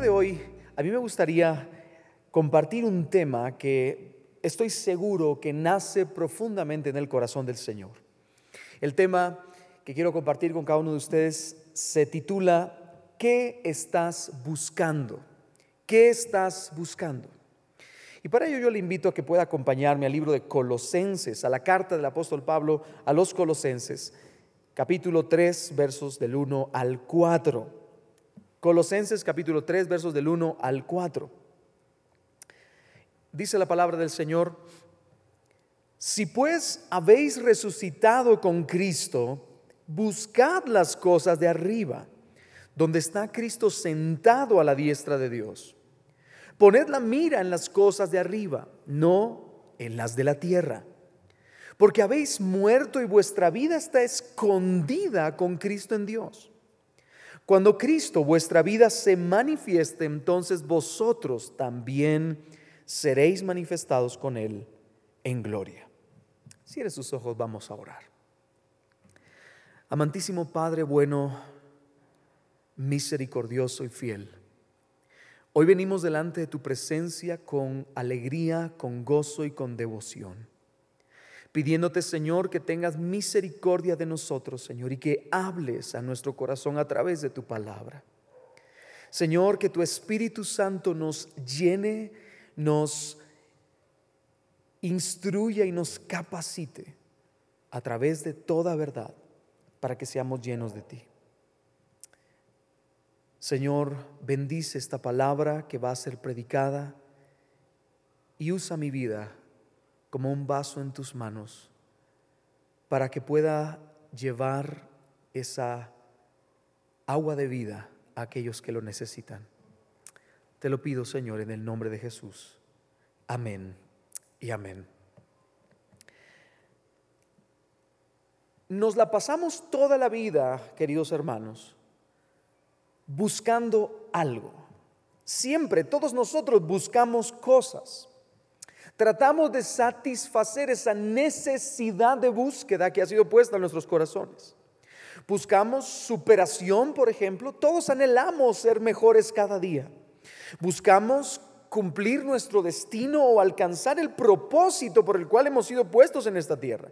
de hoy a mí me gustaría compartir un tema que estoy seguro que nace profundamente en el corazón del Señor. El tema que quiero compartir con cada uno de ustedes se titula ¿Qué estás buscando? ¿Qué estás buscando? Y para ello yo le invito a que pueda acompañarme al libro de Colosenses, a la carta del apóstol Pablo a los Colosenses, capítulo 3, versos del 1 al 4. Colosenses capítulo 3, versos del 1 al 4. Dice la palabra del Señor, si pues habéis resucitado con Cristo, buscad las cosas de arriba, donde está Cristo sentado a la diestra de Dios. Poned la mira en las cosas de arriba, no en las de la tierra. Porque habéis muerto y vuestra vida está escondida con Cristo en Dios. Cuando Cristo, vuestra vida, se manifieste, entonces vosotros también seréis manifestados con Él en gloria. Cierre sus ojos, vamos a orar. Amantísimo Padre bueno, misericordioso y fiel. Hoy venimos delante de tu presencia con alegría, con gozo y con devoción pidiéndote, Señor, que tengas misericordia de nosotros, Señor, y que hables a nuestro corazón a través de tu palabra. Señor, que tu Espíritu Santo nos llene, nos instruya y nos capacite a través de toda verdad para que seamos llenos de ti. Señor, bendice esta palabra que va a ser predicada y usa mi vida como un vaso en tus manos para que pueda llevar esa agua de vida a aquellos que lo necesitan. Te lo pido, Señor, en el nombre de Jesús. Amén y amén. Nos la pasamos toda la vida, queridos hermanos, buscando algo. Siempre, todos nosotros buscamos cosas. Tratamos de satisfacer esa necesidad de búsqueda que ha sido puesta en nuestros corazones. Buscamos superación, por ejemplo. Todos anhelamos ser mejores cada día. Buscamos cumplir nuestro destino o alcanzar el propósito por el cual hemos sido puestos en esta tierra.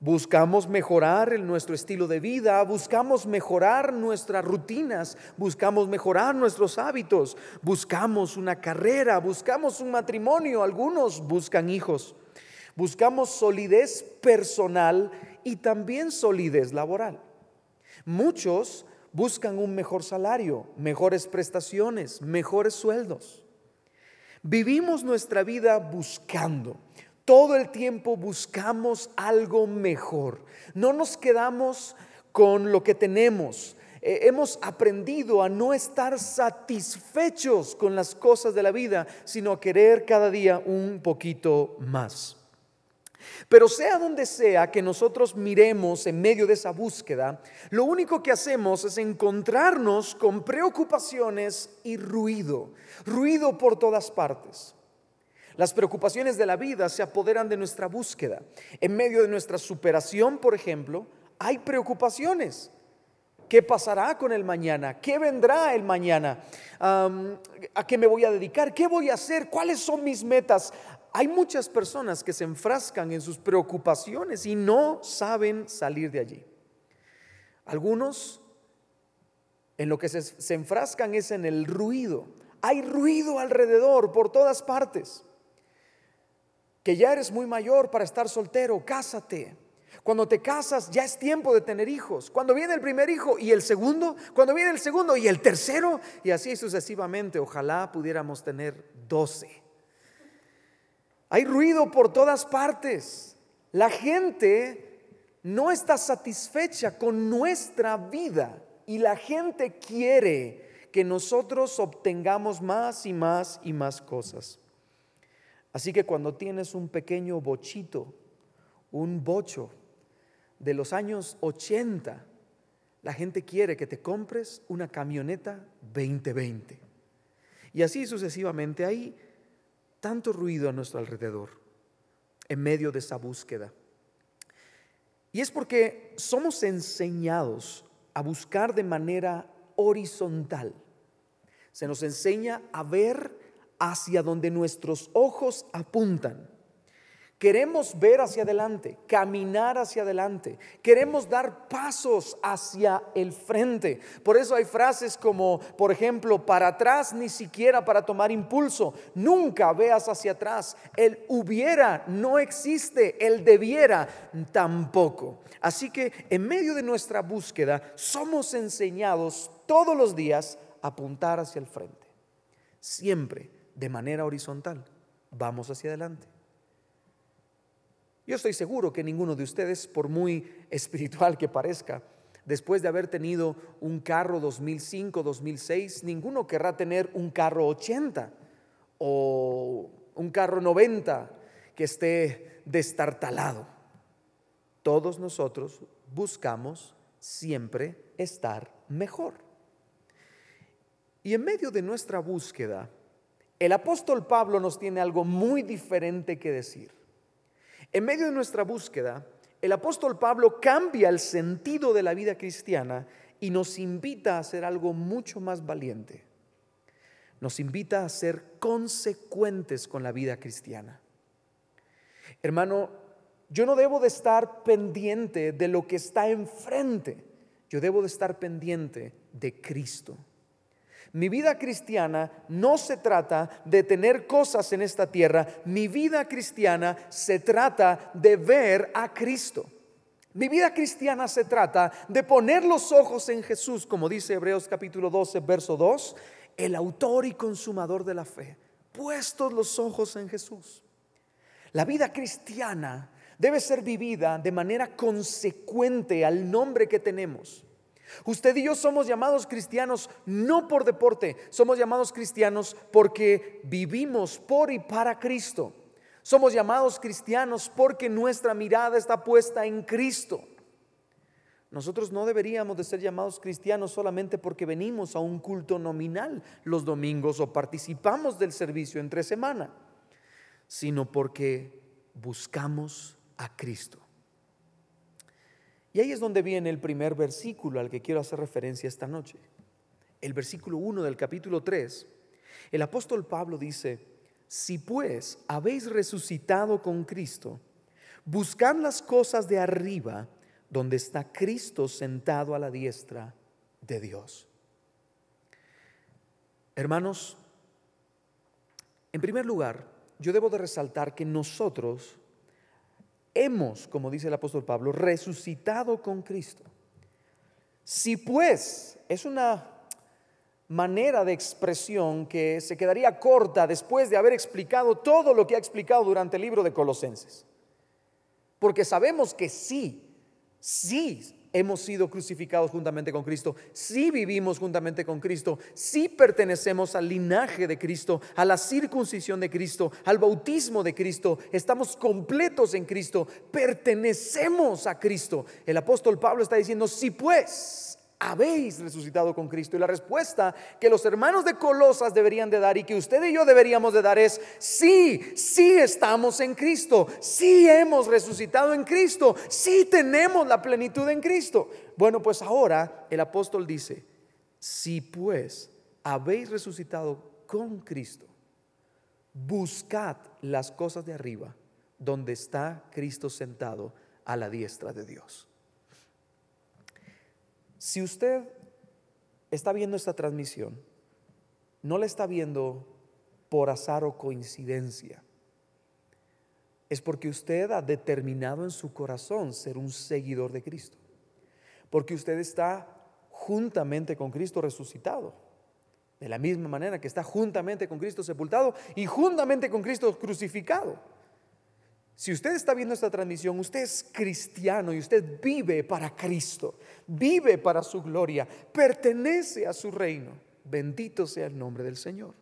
Buscamos mejorar nuestro estilo de vida, buscamos mejorar nuestras rutinas, buscamos mejorar nuestros hábitos, buscamos una carrera, buscamos un matrimonio, algunos buscan hijos, buscamos solidez personal y también solidez laboral. Muchos buscan un mejor salario, mejores prestaciones, mejores sueldos. Vivimos nuestra vida buscando todo el tiempo buscamos algo mejor. No nos quedamos con lo que tenemos. Eh, hemos aprendido a no estar satisfechos con las cosas de la vida, sino a querer cada día un poquito más. Pero sea donde sea que nosotros miremos en medio de esa búsqueda, lo único que hacemos es encontrarnos con preocupaciones y ruido, ruido por todas partes. Las preocupaciones de la vida se apoderan de nuestra búsqueda. En medio de nuestra superación, por ejemplo, hay preocupaciones. ¿Qué pasará con el mañana? ¿Qué vendrá el mañana? ¿A qué me voy a dedicar? ¿Qué voy a hacer? ¿Cuáles son mis metas? Hay muchas personas que se enfrascan en sus preocupaciones y no saben salir de allí. Algunos en lo que se, se enfrascan es en el ruido. Hay ruido alrededor por todas partes que ya eres muy mayor para estar soltero, cásate. Cuando te casas ya es tiempo de tener hijos. Cuando viene el primer hijo y el segundo, cuando viene el segundo y el tercero, y así sucesivamente, ojalá pudiéramos tener doce. Hay ruido por todas partes. La gente no está satisfecha con nuestra vida y la gente quiere que nosotros obtengamos más y más y más cosas. Así que cuando tienes un pequeño bochito, un bocho de los años 80, la gente quiere que te compres una camioneta 2020. Y así sucesivamente hay tanto ruido a nuestro alrededor en medio de esa búsqueda. Y es porque somos enseñados a buscar de manera horizontal. Se nos enseña a ver hacia donde nuestros ojos apuntan. Queremos ver hacia adelante, caminar hacia adelante. Queremos dar pasos hacia el frente. Por eso hay frases como, por ejemplo, para atrás ni siquiera para tomar impulso. Nunca veas hacia atrás. El hubiera no existe, el debiera tampoco. Así que en medio de nuestra búsqueda somos enseñados todos los días a apuntar hacia el frente. Siempre de manera horizontal. Vamos hacia adelante. Yo estoy seguro que ninguno de ustedes, por muy espiritual que parezca, después de haber tenido un carro 2005, 2006, ninguno querrá tener un carro 80 o un carro 90 que esté destartalado. Todos nosotros buscamos siempre estar mejor. Y en medio de nuestra búsqueda, el apóstol Pablo nos tiene algo muy diferente que decir. En medio de nuestra búsqueda, el apóstol Pablo cambia el sentido de la vida cristiana y nos invita a hacer algo mucho más valiente. Nos invita a ser consecuentes con la vida cristiana. Hermano, yo no debo de estar pendiente de lo que está enfrente, yo debo de estar pendiente de Cristo. Mi vida cristiana no se trata de tener cosas en esta tierra, mi vida cristiana se trata de ver a Cristo. Mi vida cristiana se trata de poner los ojos en Jesús, como dice Hebreos capítulo 12, verso 2, el autor y consumador de la fe, puestos los ojos en Jesús. La vida cristiana debe ser vivida de manera consecuente al nombre que tenemos. Usted y yo somos llamados cristianos no por deporte, somos llamados cristianos porque vivimos por y para Cristo. Somos llamados cristianos porque nuestra mirada está puesta en Cristo. Nosotros no deberíamos de ser llamados cristianos solamente porque venimos a un culto nominal los domingos o participamos del servicio entre semana, sino porque buscamos a Cristo. Y ahí es donde viene el primer versículo al que quiero hacer referencia esta noche. El versículo 1 del capítulo 3. El apóstol Pablo dice, si pues habéis resucitado con Cristo, buscad las cosas de arriba, donde está Cristo sentado a la diestra de Dios. Hermanos, en primer lugar, yo debo de resaltar que nosotros hemos, como dice el apóstol Pablo, resucitado con Cristo. Si pues es una manera de expresión que se quedaría corta después de haber explicado todo lo que ha explicado durante el libro de Colosenses. Porque sabemos que sí, sí hemos sido crucificados juntamente con Cristo, si vivimos juntamente con Cristo, si pertenecemos al linaje de Cristo, a la circuncisión de Cristo, al bautismo de Cristo, estamos completos en Cristo, pertenecemos a Cristo. El apóstol Pablo está diciendo, si pues habéis resucitado con Cristo. Y la respuesta que los hermanos de Colosas deberían de dar y que usted y yo deberíamos de dar es, sí, sí estamos en Cristo, sí hemos resucitado en Cristo, sí tenemos la plenitud en Cristo. Bueno, pues ahora el apóstol dice, si pues habéis resucitado con Cristo, buscad las cosas de arriba, donde está Cristo sentado a la diestra de Dios. Si usted está viendo esta transmisión, no la está viendo por azar o coincidencia. Es porque usted ha determinado en su corazón ser un seguidor de Cristo. Porque usted está juntamente con Cristo resucitado. De la misma manera que está juntamente con Cristo sepultado y juntamente con Cristo crucificado. Si usted está viendo esta transmisión, usted es cristiano y usted vive para Cristo, vive para su gloria, pertenece a su reino. Bendito sea el nombre del Señor.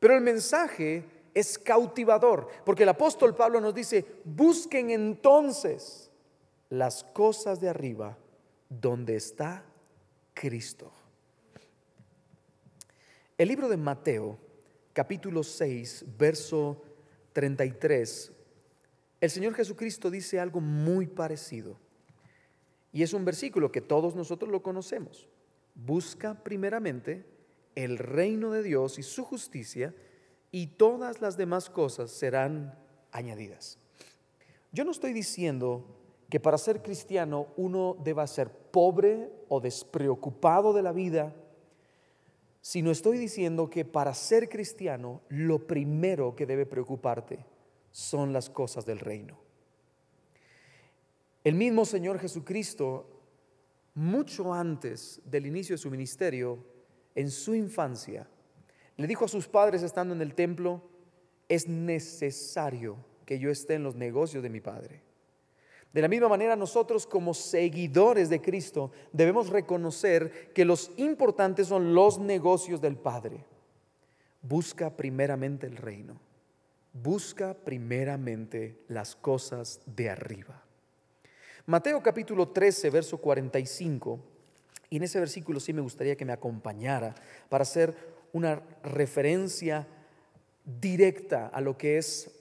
Pero el mensaje es cautivador, porque el apóstol Pablo nos dice, busquen entonces las cosas de arriba donde está Cristo. El libro de Mateo, capítulo 6, verso 33, el Señor Jesucristo dice algo muy parecido. Y es un versículo que todos nosotros lo conocemos. Busca primeramente el reino de Dios y su justicia y todas las demás cosas serán añadidas. Yo no estoy diciendo que para ser cristiano uno deba ser pobre o despreocupado de la vida, sino estoy diciendo que para ser cristiano lo primero que debe preocuparte son las cosas del reino. El mismo Señor Jesucristo, mucho antes del inicio de su ministerio, en su infancia, le dijo a sus padres estando en el templo, es necesario que yo esté en los negocios de mi Padre. De la misma manera, nosotros como seguidores de Cristo debemos reconocer que los importantes son los negocios del Padre. Busca primeramente el reino. Busca primeramente las cosas de arriba. Mateo capítulo 13, verso 45. Y en ese versículo sí me gustaría que me acompañara para hacer una referencia directa a lo que es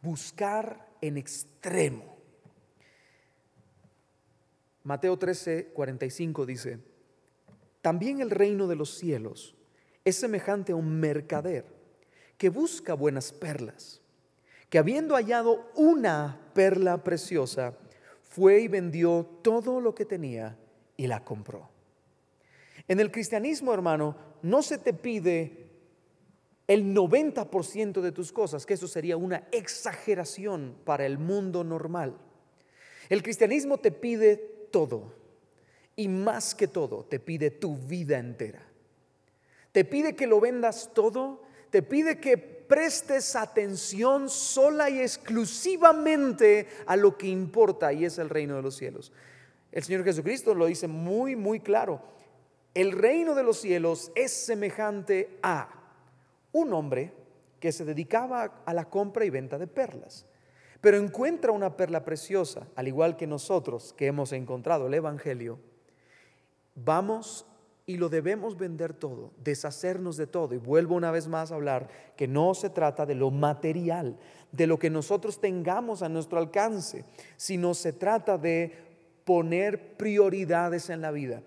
buscar en extremo. Mateo 13, 45 dice, también el reino de los cielos es semejante a un mercader que busca buenas perlas, que habiendo hallado una perla preciosa, fue y vendió todo lo que tenía y la compró. En el cristianismo, hermano, no se te pide el 90% de tus cosas, que eso sería una exageración para el mundo normal. El cristianismo te pide todo y más que todo te pide tu vida entera. Te pide que lo vendas todo, te pide que prestes atención sola y exclusivamente a lo que importa y es el reino de los cielos. El Señor Jesucristo lo dice muy, muy claro el reino de los cielos es semejante a un hombre que se dedicaba a la compra y venta de perlas, pero encuentra una perla preciosa, al igual que nosotros que hemos encontrado el Evangelio, vamos y lo debemos vender todo, deshacernos de todo. Y vuelvo una vez más a hablar que no se trata de lo material, de lo que nosotros tengamos a nuestro alcance, sino se trata de poner prioridades en la vida.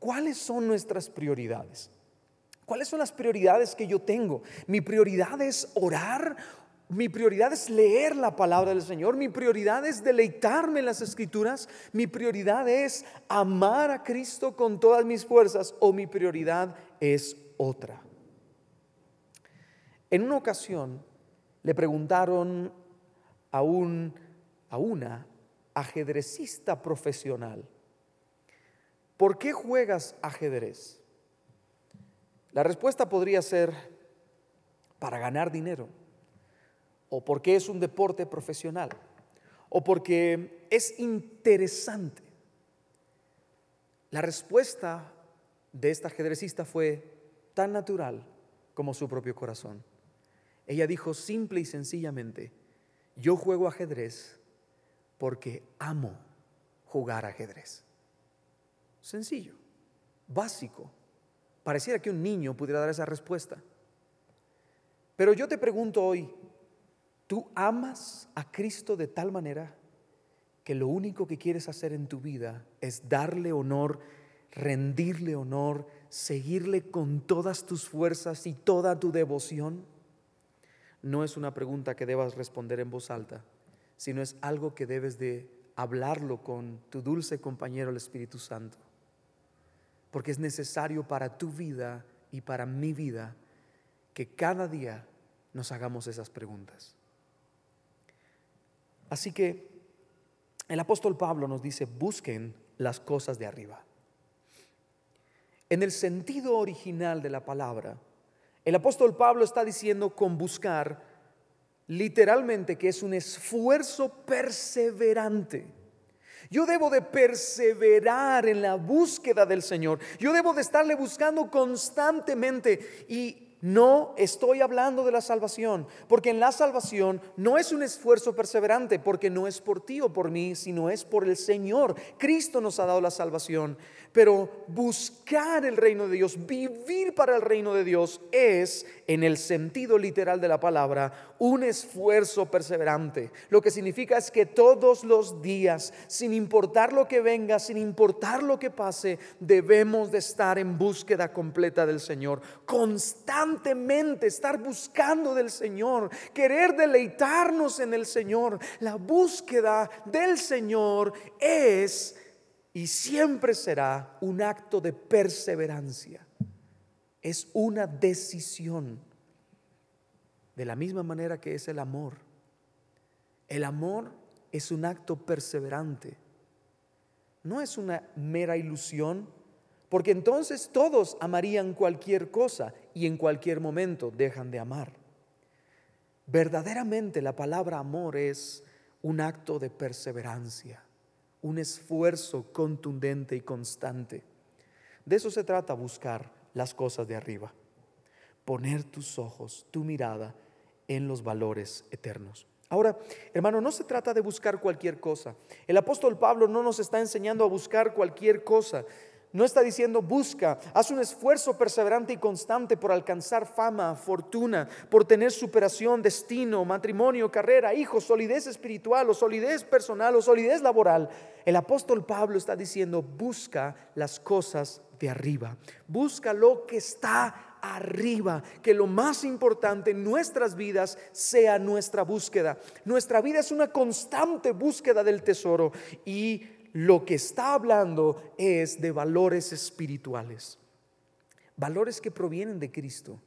¿cuáles son nuestras prioridades? ¿Cuáles son las prioridades que yo tengo? Mi prioridad es orar, mi prioridad es leer la palabra del Señor, mi prioridad es deleitarme en las escrituras, mi prioridad es amar a Cristo con todas mis fuerzas o mi prioridad es otra. En una ocasión le preguntaron a, un, a una ajedrecista profesional, ¿por qué juegas ajedrez? La respuesta podría ser para ganar dinero, o porque es un deporte profesional, o porque es interesante. La respuesta de esta ajedrecista fue tan natural como su propio corazón. Ella dijo simple y sencillamente, yo juego ajedrez porque amo jugar ajedrez. Sencillo, básico. Pareciera que un niño pudiera dar esa respuesta. Pero yo te pregunto hoy, ¿tú amas a Cristo de tal manera que lo único que quieres hacer en tu vida es darle honor, rendirle honor, seguirle con todas tus fuerzas y toda tu devoción? No es una pregunta que debas responder en voz alta, sino es algo que debes de hablarlo con tu dulce compañero el Espíritu Santo porque es necesario para tu vida y para mi vida que cada día nos hagamos esas preguntas. Así que el apóstol Pablo nos dice, busquen las cosas de arriba. En el sentido original de la palabra, el apóstol Pablo está diciendo con buscar literalmente que es un esfuerzo perseverante yo debo de perseverar en la búsqueda del Señor. Yo debo de estarle buscando constantemente. Y No estoy hablando de la salvación, porque en la salvación no es un esfuerzo perseverante, porque no es por ti o por mí, sino es por el Señor. Cristo nos ha dado la salvación. Pero buscar el reino de Dios, vivir para el reino de Dios, es, en el sentido literal de la palabra, un esfuerzo perseverante. Lo que significa es que todos los días, sin importar lo que venga, sin importar lo que pase, debemos de estar en búsqueda completa del Señor. Constantemente estar buscando del Señor, querer deleitarnos en el Señor. La búsqueda del Señor es y siempre será un acto de perseverancia. Es una decisión. De la misma manera que es el amor. El amor es un acto perseverante. No es una mera ilusión, porque entonces todos amarían cualquier cosa y en cualquier momento dejan de amar. Verdaderamente la palabra amor es un acto de perseverancia un esfuerzo contundente y constante. De eso se trata buscar las cosas de arriba. Poner tus ojos, tu mirada en los valores eternos. Ahora, hermano, no se trata de buscar cualquier cosa. El apóstol Pablo no nos está enseñando a buscar cualquier cosa. No está diciendo busca, haz un esfuerzo perseverante y constante por alcanzar fama, fortuna, por tener superación, destino, matrimonio, carrera, hijos, solidez espiritual o solidez personal o solidez laboral. El apóstol Pablo está diciendo busca las cosas de arriba, busca lo que está arriba, que lo más importante en nuestras vidas sea nuestra búsqueda. Nuestra vida es una constante búsqueda del tesoro y lo que está hablando es de valores espirituales, valores que provienen de Cristo.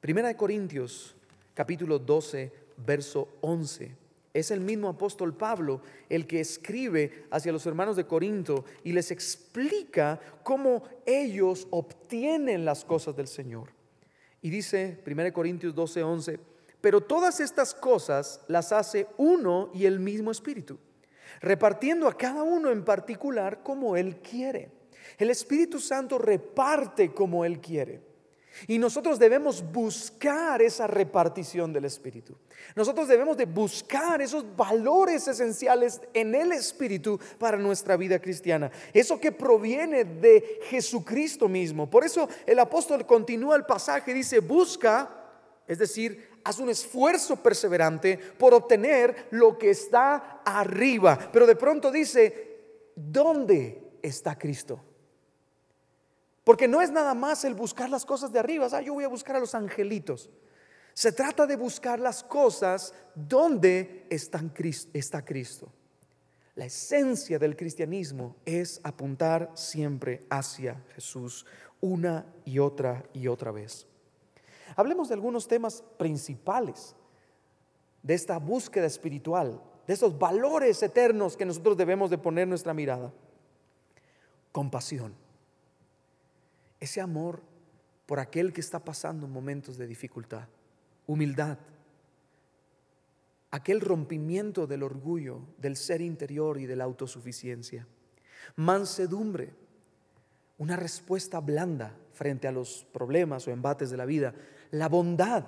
Primera de Corintios, capítulo 12, verso 11. Es el mismo apóstol Pablo el que escribe hacia los hermanos de Corinto y les explica cómo ellos obtienen las cosas del Señor. Y dice 1 Corintios 12, 11, pero todas estas cosas las hace uno y el mismo Espíritu repartiendo a cada uno en particular como Él quiere. El Espíritu Santo reparte como Él quiere. Y nosotros debemos buscar esa repartición del Espíritu. Nosotros debemos de buscar esos valores esenciales en el Espíritu para nuestra vida cristiana. Eso que proviene de Jesucristo mismo. Por eso el apóstol continúa el pasaje, dice, busca, es decir, haz un esfuerzo perseverante por obtener lo que está arriba. Pero de pronto dice, ¿dónde está Cristo? Porque no es nada más el buscar las cosas de arriba, ah, yo voy a buscar a los angelitos. Se trata de buscar las cosas donde está Cristo. La esencia del cristianismo es apuntar siempre hacia Jesús una y otra y otra vez. Hablemos de algunos temas principales de esta búsqueda espiritual, de esos valores eternos que nosotros debemos de poner nuestra mirada. Compasión. Ese amor por aquel que está pasando momentos de dificultad. Humildad. Aquel rompimiento del orgullo, del ser interior y de la autosuficiencia. Mansedumbre. Una respuesta blanda frente a los problemas o embates de la vida la bondad,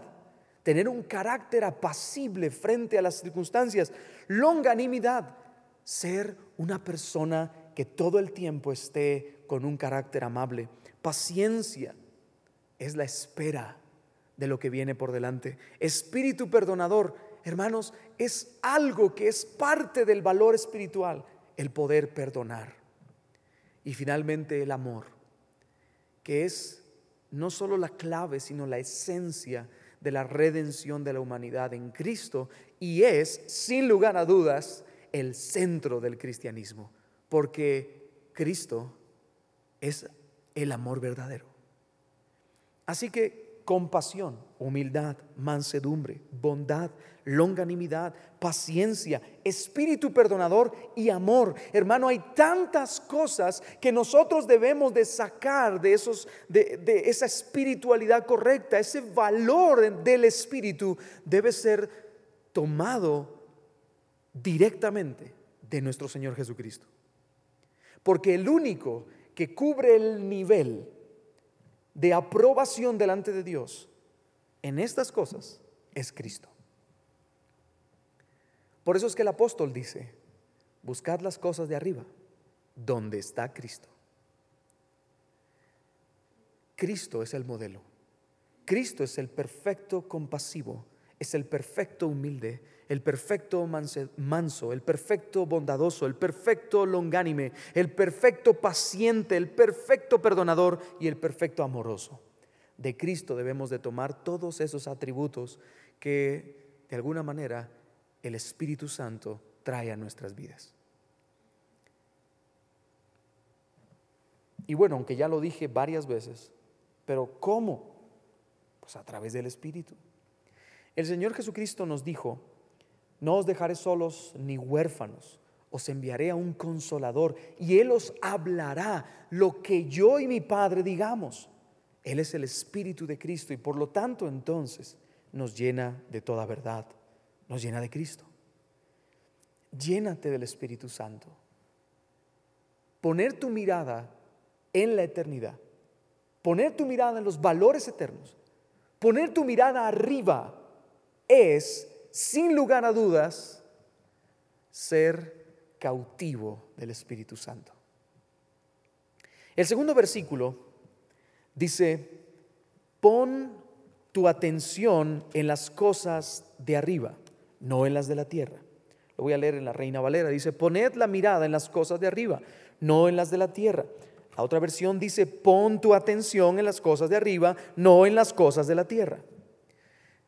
tener un carácter apacible frente a las circunstancias, longanimidad, ser una persona que todo el tiempo esté con un carácter amable, paciencia, es la espera de lo que viene por delante, espíritu perdonador, hermanos, es algo que es parte del valor espiritual, el poder perdonar. Y finalmente el amor, que es no solo la clave, sino la esencia de la redención de la humanidad en Cristo y es, sin lugar a dudas, el centro del cristianismo, porque Cristo es el amor verdadero. Así que compasión, humildad, mansedumbre, bondad, longanimidad, paciencia, espíritu perdonador y amor. Hermano, hay tantas cosas que nosotros debemos de sacar de, esos, de, de esa espiritualidad correcta, ese valor del espíritu debe ser tomado directamente de nuestro Señor Jesucristo. Porque el único que cubre el nivel de aprobación delante de Dios en estas cosas es Cristo. Por eso es que el apóstol dice, buscad las cosas de arriba, donde está Cristo. Cristo es el modelo. Cristo es el perfecto compasivo, es el perfecto humilde, el perfecto manso, el perfecto bondadoso, el perfecto longánime, el perfecto paciente, el perfecto perdonador y el perfecto amoroso. De Cristo debemos de tomar todos esos atributos que de alguna manera el Espíritu Santo trae a nuestras vidas. Y bueno, aunque ya lo dije varias veces, pero ¿cómo? Pues a través del Espíritu. El Señor Jesucristo nos dijo, no os dejaré solos ni huérfanos, os enviaré a un consolador y Él os hablará lo que yo y mi Padre digamos. Él es el Espíritu de Cristo y por lo tanto entonces nos llena de toda verdad, nos llena de Cristo. Llénate del Espíritu Santo. Poner tu mirada en la eternidad, poner tu mirada en los valores eternos, poner tu mirada arriba es, sin lugar a dudas, ser cautivo del Espíritu Santo. El segundo versículo dice, pon tu atención en las cosas de arriba, no en las de la tierra. Lo voy a leer en la Reina Valera. Dice, poned la mirada en las cosas de arriba, no en las de la tierra. La otra versión dice, pon tu atención en las cosas de arriba, no en las cosas de la tierra.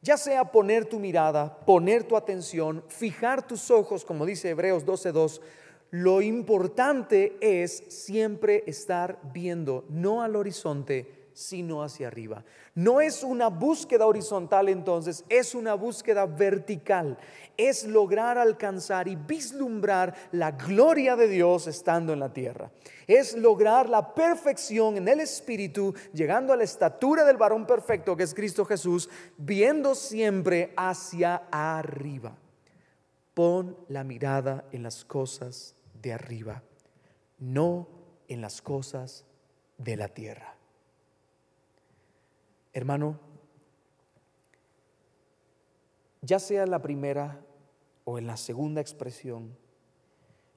Ya sea poner tu mirada, poner tu atención, fijar tus ojos, como dice Hebreos 12.2, lo importante es siempre estar viendo, no al horizonte, sino hacia arriba. No es una búsqueda horizontal entonces, es una búsqueda vertical. Es lograr alcanzar y vislumbrar la gloria de Dios estando en la tierra. Es lograr la perfección en el Espíritu, llegando a la estatura del varón perfecto que es Cristo Jesús, viendo siempre hacia arriba. Pon la mirada en las cosas de arriba, no en las cosas de la tierra. Hermano, ya sea la primera o en la segunda expresión,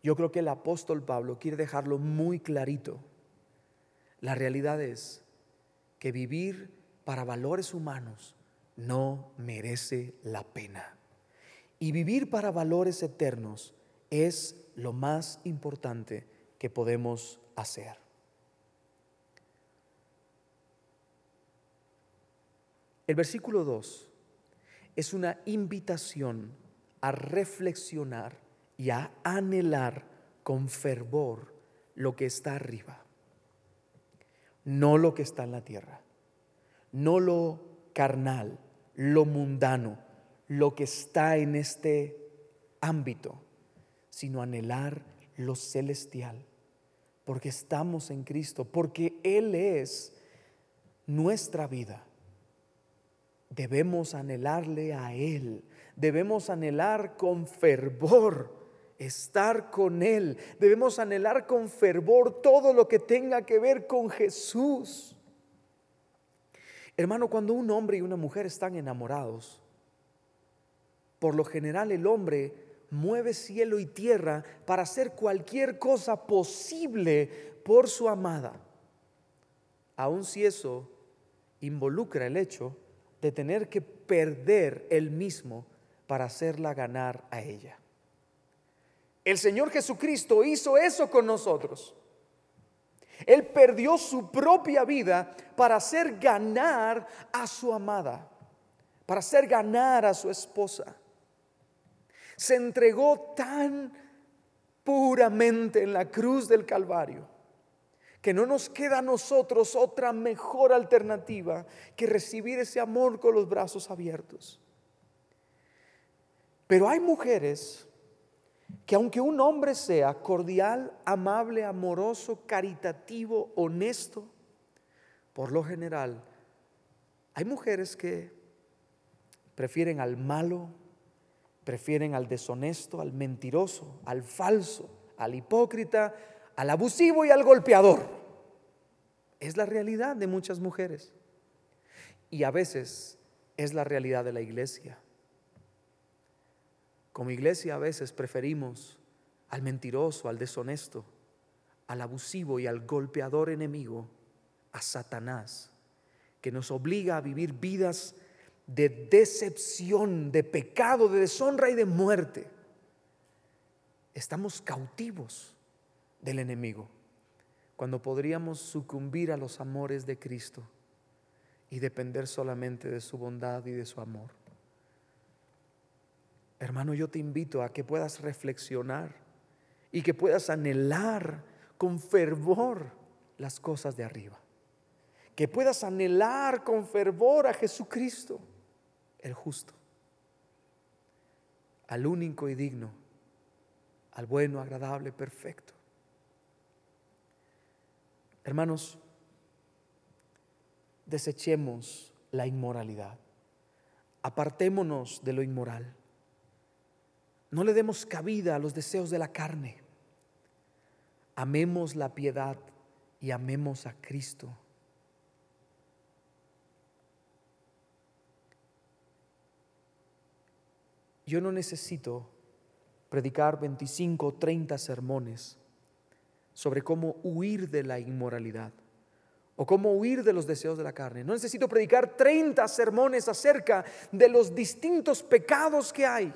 yo creo que el apóstol Pablo quiere dejarlo muy clarito. La realidad es que vivir para valores humanos no merece la pena. Y vivir para valores eternos es lo más importante que podemos hacer. El versículo 2 es una invitación a reflexionar y a anhelar con fervor lo que está arriba, no lo que está en la tierra, no lo carnal, lo mundano, lo que está en este ámbito, sino anhelar lo celestial, porque estamos en Cristo, porque Él es nuestra vida debemos anhelarle a Él, debemos anhelar con fervor estar con Él, debemos anhelar con fervor todo lo que tenga que ver con Jesús. Hermano, cuando un hombre y una mujer están enamorados, por lo general el hombre mueve cielo y tierra para hacer cualquier cosa posible por su amada, aun si eso involucra el hecho de tener que perder él mismo para hacerla ganar a ella. El Señor Jesucristo hizo eso con nosotros. Él perdió su propia vida para hacer ganar a su amada, para hacer ganar a su esposa. Se entregó tan puramente en la cruz del Calvario que no nos queda a nosotros otra mejor alternativa que recibir ese amor con los brazos abiertos. Pero hay mujeres que aunque un hombre sea cordial, amable, amoroso, caritativo, honesto, por lo general, hay mujeres que prefieren al malo, prefieren al deshonesto, al mentiroso, al falso, al hipócrita, al abusivo y al golpeador. Es la realidad de muchas mujeres. Y a veces es la realidad de la iglesia. Como iglesia a veces preferimos al mentiroso, al deshonesto, al abusivo y al golpeador enemigo, a Satanás, que nos obliga a vivir vidas de decepción, de pecado, de deshonra y de muerte. Estamos cautivos del enemigo cuando podríamos sucumbir a los amores de Cristo y depender solamente de su bondad y de su amor. Hermano, yo te invito a que puedas reflexionar y que puedas anhelar con fervor las cosas de arriba. Que puedas anhelar con fervor a Jesucristo, el justo, al único y digno, al bueno, agradable, perfecto. Hermanos, desechemos la inmoralidad. Apartémonos de lo inmoral. No le demos cabida a los deseos de la carne. Amemos la piedad y amemos a Cristo. Yo no necesito predicar 25 o 30 sermones sobre cómo huir de la inmoralidad o cómo huir de los deseos de la carne. No necesito predicar 30 sermones acerca de los distintos pecados que hay.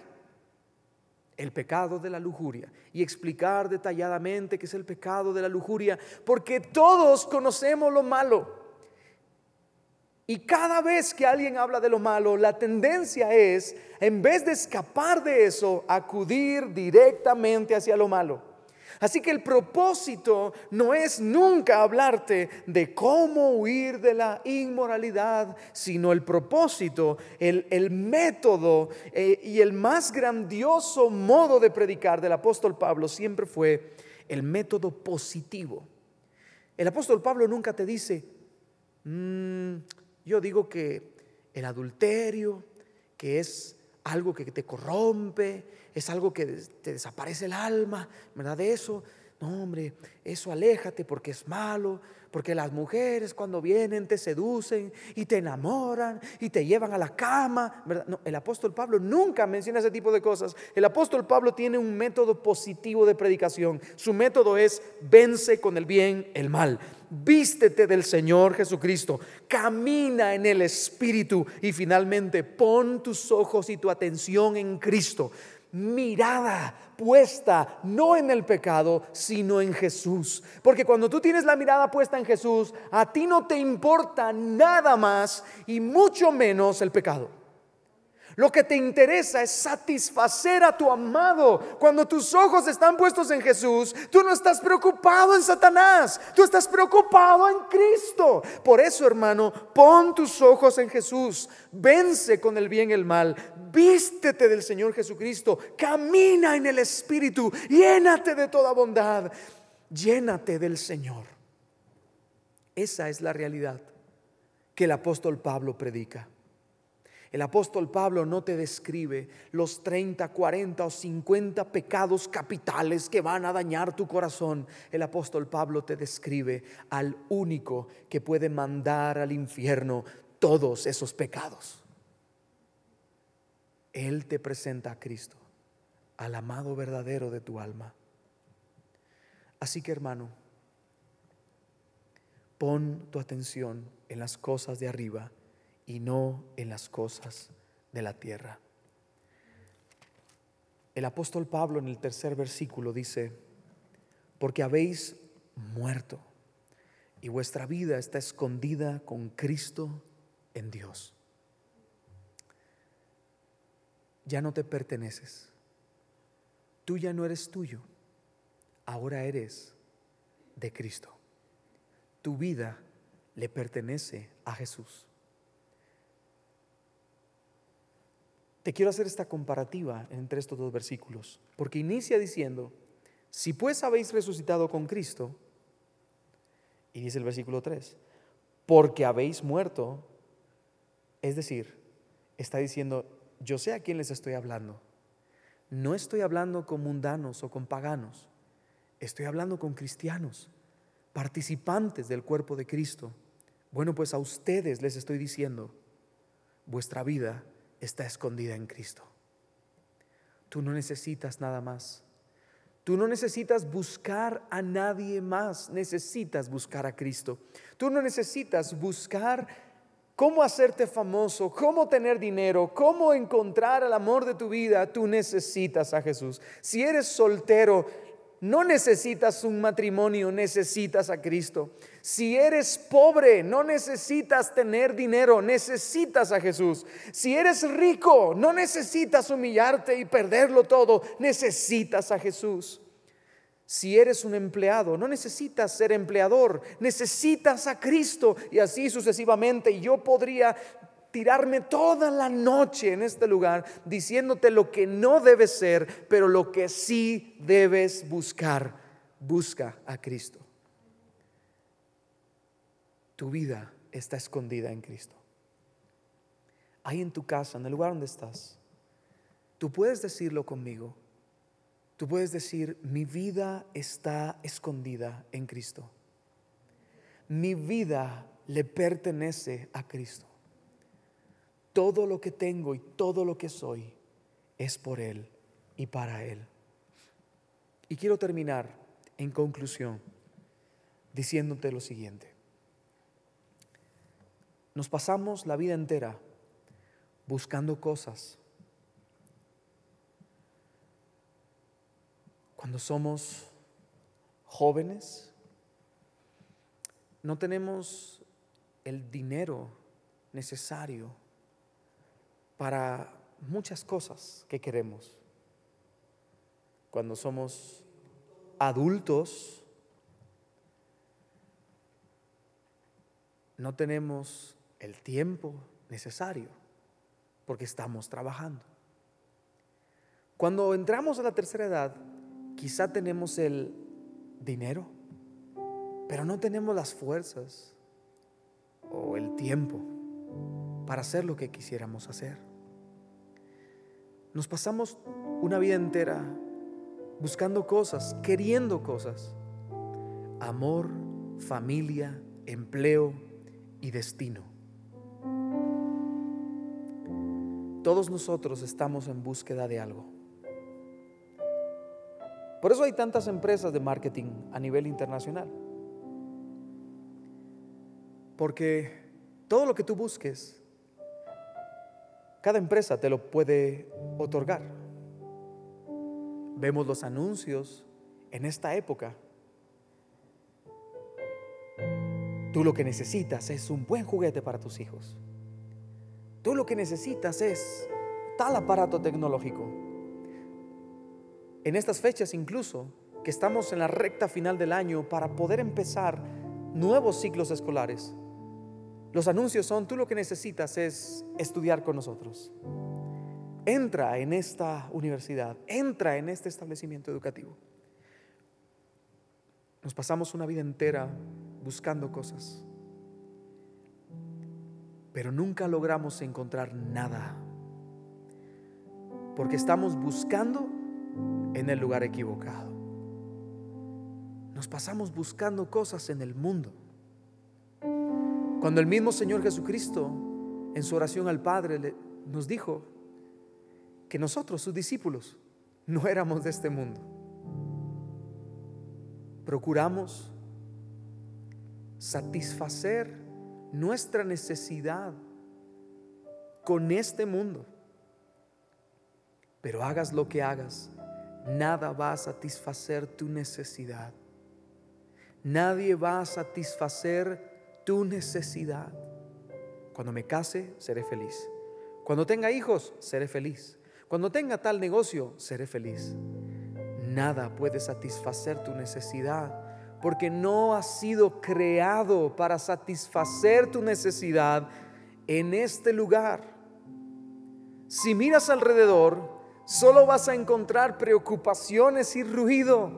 El pecado de la lujuria y explicar detalladamente qué es el pecado de la lujuria, porque todos conocemos lo malo. Y cada vez que alguien habla de lo malo, la tendencia es, en vez de escapar de eso, acudir directamente hacia lo malo. Así que el propósito no es nunca hablarte de cómo huir de la inmoralidad, sino el propósito, el, método eh, y el más grandioso modo de predicar del apóstol Pablo siempre fue el método positivo. El apóstol Pablo nunca te dice, mm, yo digo que el adulterio, que es algo que te corrompe, es algo que te desaparece el alma, ¿verdad? De eso, no hombre, eso aléjate porque es malo, porque las mujeres cuando vienen te seducen y te enamoran y te llevan a la cama, ¿verdad? No, el apóstol Pablo nunca menciona ese tipo de cosas. El apóstol Pablo tiene un método positivo de predicación. Su método es vence con el bien el mal vístete del Señor Jesucristo, camina en el Espíritu y finalmente pon tus ojos y tu atención en Cristo. Mirada puesta no en el pecado, sino en Jesús. Porque cuando tú tienes la mirada puesta en Jesús, a ti no te importa nada más y mucho menos el pecado. Lo que te interesa es satisfacer a tu amado. Cuando tus ojos están puestos en Jesús, tú no estás preocupado en Satanás, tú estás preocupado en Cristo. Por eso, hermano, pon tus ojos en Jesús, vence con el bien el mal, vístete del Señor Jesucristo, camina en el Espíritu, llénate de toda bondad, llénate del Señor. Esa es la realidad que el apóstol Pablo predica. El apóstol Pablo no te describe los 30, 40 o 50 pecados capitales que van a dañar tu corazón. El apóstol Pablo te describe al único que puede mandar al infierno todos esos pecados. Él te presenta a Cristo, al amado verdadero de tu alma. Así que hermano, pon tu atención en las cosas de arriba y no en las cosas de la tierra. El apóstol Pablo en el tercer versículo dice, porque habéis muerto y vuestra vida está escondida con Cristo en Dios. Ya no te perteneces. Tú ya no eres tuyo. Ahora eres de Cristo. Tu vida le pertenece a Jesús. Te quiero hacer esta comparativa entre estos dos versículos, porque inicia diciendo, si pues habéis resucitado con Cristo, y dice el versículo 3, porque habéis muerto, es decir, está diciendo, yo sé a quién les estoy hablando. No estoy hablando con mundanos o con paganos, estoy hablando con cristianos, participantes del cuerpo de Cristo. Bueno, pues a ustedes les estoy diciendo, vuestra vida está escondida en Cristo. Tú no necesitas nada más. Tú no necesitas buscar a nadie más, necesitas buscar a Cristo. Tú no necesitas buscar cómo hacerte famoso, cómo tener dinero, cómo encontrar el amor de tu vida. Tú necesitas a Jesús. Si eres soltero, no necesitas un matrimonio, necesitas a Cristo. Si eres pobre, no necesitas tener dinero, necesitas a Jesús. Si eres rico, no necesitas humillarte y perderlo todo, necesitas a Jesús. Si eres un empleado, no necesitas ser empleador, necesitas a Cristo y así sucesivamente. Y yo podría tirarme toda la noche en este lugar diciéndote lo que no debes ser, pero lo que sí debes buscar. Busca a Cristo. Tu vida está escondida en Cristo. Ahí en tu casa, en el lugar donde estás, tú puedes decirlo conmigo. Tú puedes decir, mi vida está escondida en Cristo. Mi vida le pertenece a Cristo todo lo que tengo y todo lo que soy es por Él y para Él. Y quiero terminar en conclusión diciéndote lo siguiente. Nos pasamos la vida entera buscando cosas. Cuando somos jóvenes, no tenemos el dinero necesario para muchas cosas que queremos. Cuando somos adultos, no tenemos el tiempo necesario porque estamos trabajando. Cuando entramos a la tercera edad, quizá tenemos el dinero, pero no tenemos las fuerzas o el tiempo para hacer lo que quisiéramos hacer. Nos pasamos una vida entera buscando cosas, queriendo cosas. Amor, familia, empleo y destino. Todos nosotros estamos en búsqueda de algo. Por eso hay tantas empresas de marketing a nivel internacional. Porque todo lo que tú busques cada empresa te lo puede otorgar. Vemos los anuncios en esta época. Tú lo que necesitas es un buen juguete para tus hijos. Tú lo que necesitas es tal aparato tecnológico. En estas fechas incluso, que estamos en la recta final del año para poder empezar nuevos ciclos escolares, los anuncios son, tú lo que necesitas es estudiar con nosotros. Entra en esta universidad, entra en este establecimiento educativo. Nos pasamos una vida entera buscando cosas, pero nunca logramos encontrar nada, porque estamos buscando en el lugar equivocado. Nos pasamos buscando cosas en el mundo cuando el mismo Señor Jesucristo en su oración al Padre nos dijo que nosotros, sus discípulos, no éramos de este mundo. Procuramos satisfacer nuestra necesidad con este mundo. Pero hagas lo que hagas, nada va a satisfacer tu necesidad. Nadie va a satisfacer tu necesidad. Cuando me case, seré feliz. Cuando tenga hijos, seré feliz. Cuando tenga tal negocio, seré feliz. Nada puede satisfacer tu necesidad porque no has sido creado para satisfacer tu necesidad en este lugar. Si miras alrededor, solo vas a encontrar preocupaciones y ruido.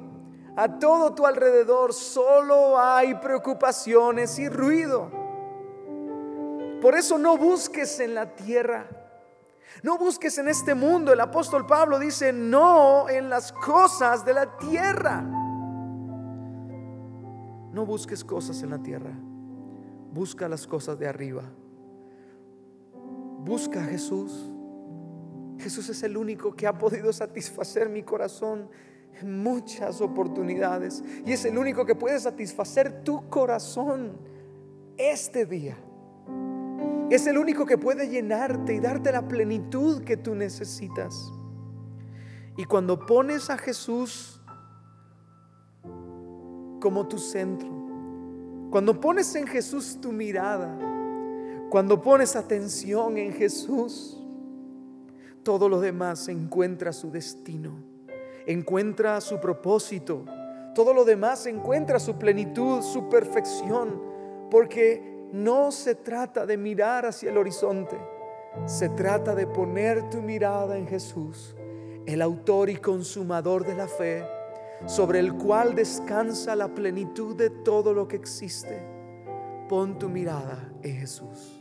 A todo tu alrededor solo hay preocupaciones y ruido. Por eso no busques en la tierra. No busques en este mundo. El apóstol Pablo dice, no en las cosas de la tierra. No busques cosas en la tierra, busca las cosas de arriba. Busca a Jesús. Jesús es el único que ha podido satisfacer mi corazón muchas oportunidades. Y es el único que puede satisfacer tu corazón este día. Es el único que puede llenarte y darte la plenitud que tú necesitas. Y cuando pones a Jesús como tu centro, cuando pones en Jesús tu mirada, cuando pones atención en Jesús, todo lo demás encuentra su destino, encuentra su propósito, todo lo demás encuentra su plenitud, su perfección, porque no se trata de mirar hacia el horizonte, se trata de poner tu mirada en Jesús, el autor y consumador de la fe, sobre el cual descansa la plenitud de todo lo que existe. Pon tu mirada en Jesús.